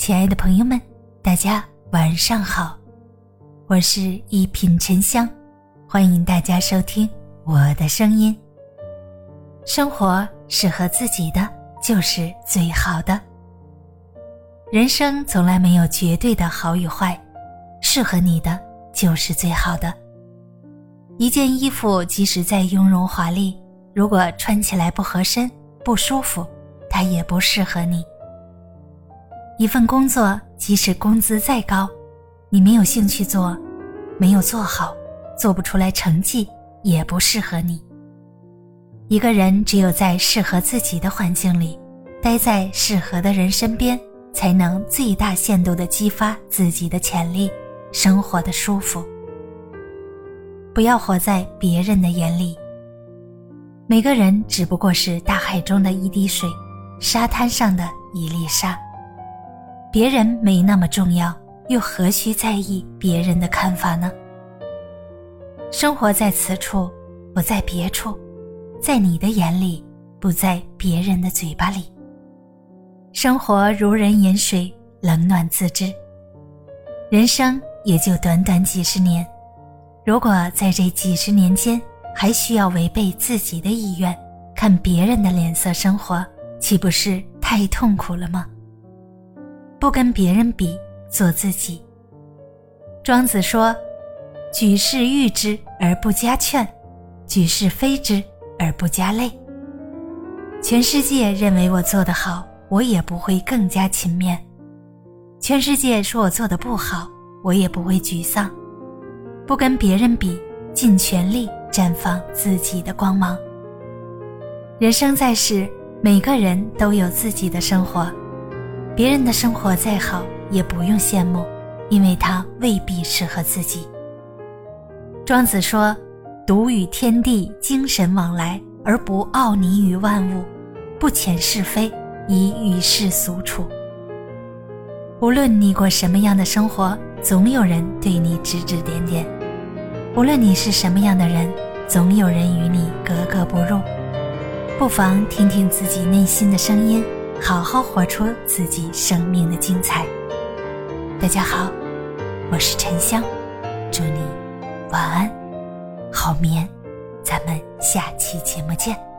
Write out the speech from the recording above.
亲爱的朋友们，大家晚上好，我是一品沉香，欢迎大家收听我的声音。生活适合自己的就是最好的。人生从来没有绝对的好与坏，适合你的就是最好的。一件衣服即使再雍容华丽，如果穿起来不合身、不舒服，它也不适合你。一份工作，即使工资再高，你没有兴趣做，没有做好，做不出来成绩，也不适合你。一个人只有在适合自己的环境里，待在适合的人身边，才能最大限度的激发自己的潜力，生活的舒服。不要活在别人的眼里。每个人只不过是大海中的一滴水，沙滩上的一粒沙。别人没那么重要，又何须在意别人的看法呢？生活在此处，不在别处，在你的眼里，不在别人的嘴巴里。生活如人饮水，冷暖自知。人生也就短短几十年，如果在这几十年间还需要违背自己的意愿，看别人的脸色生活，岂不是太痛苦了吗？不跟别人比，做自己。庄子说：“举世誉之而不加劝，举世非之而不加累。”全世界认为我做得好，我也不会更加勤勉；全世界说我做的不好，我也不会沮丧。不跟别人比，尽全力绽放自己的光芒。人生在世，每个人都有自己的生活。别人的生活再好，也不用羡慕，因为他未必适合自己。庄子说：“独与天地精神往来，而不傲泥于万物；不遣是非，以与世俗处。”无论你过什么样的生活，总有人对你指指点点；无论你是什么样的人，总有人与你格格不入。不妨听听自己内心的声音。好好活出自己生命的精彩。大家好，我是沉香，祝你晚安，好眠，咱们下期节目见。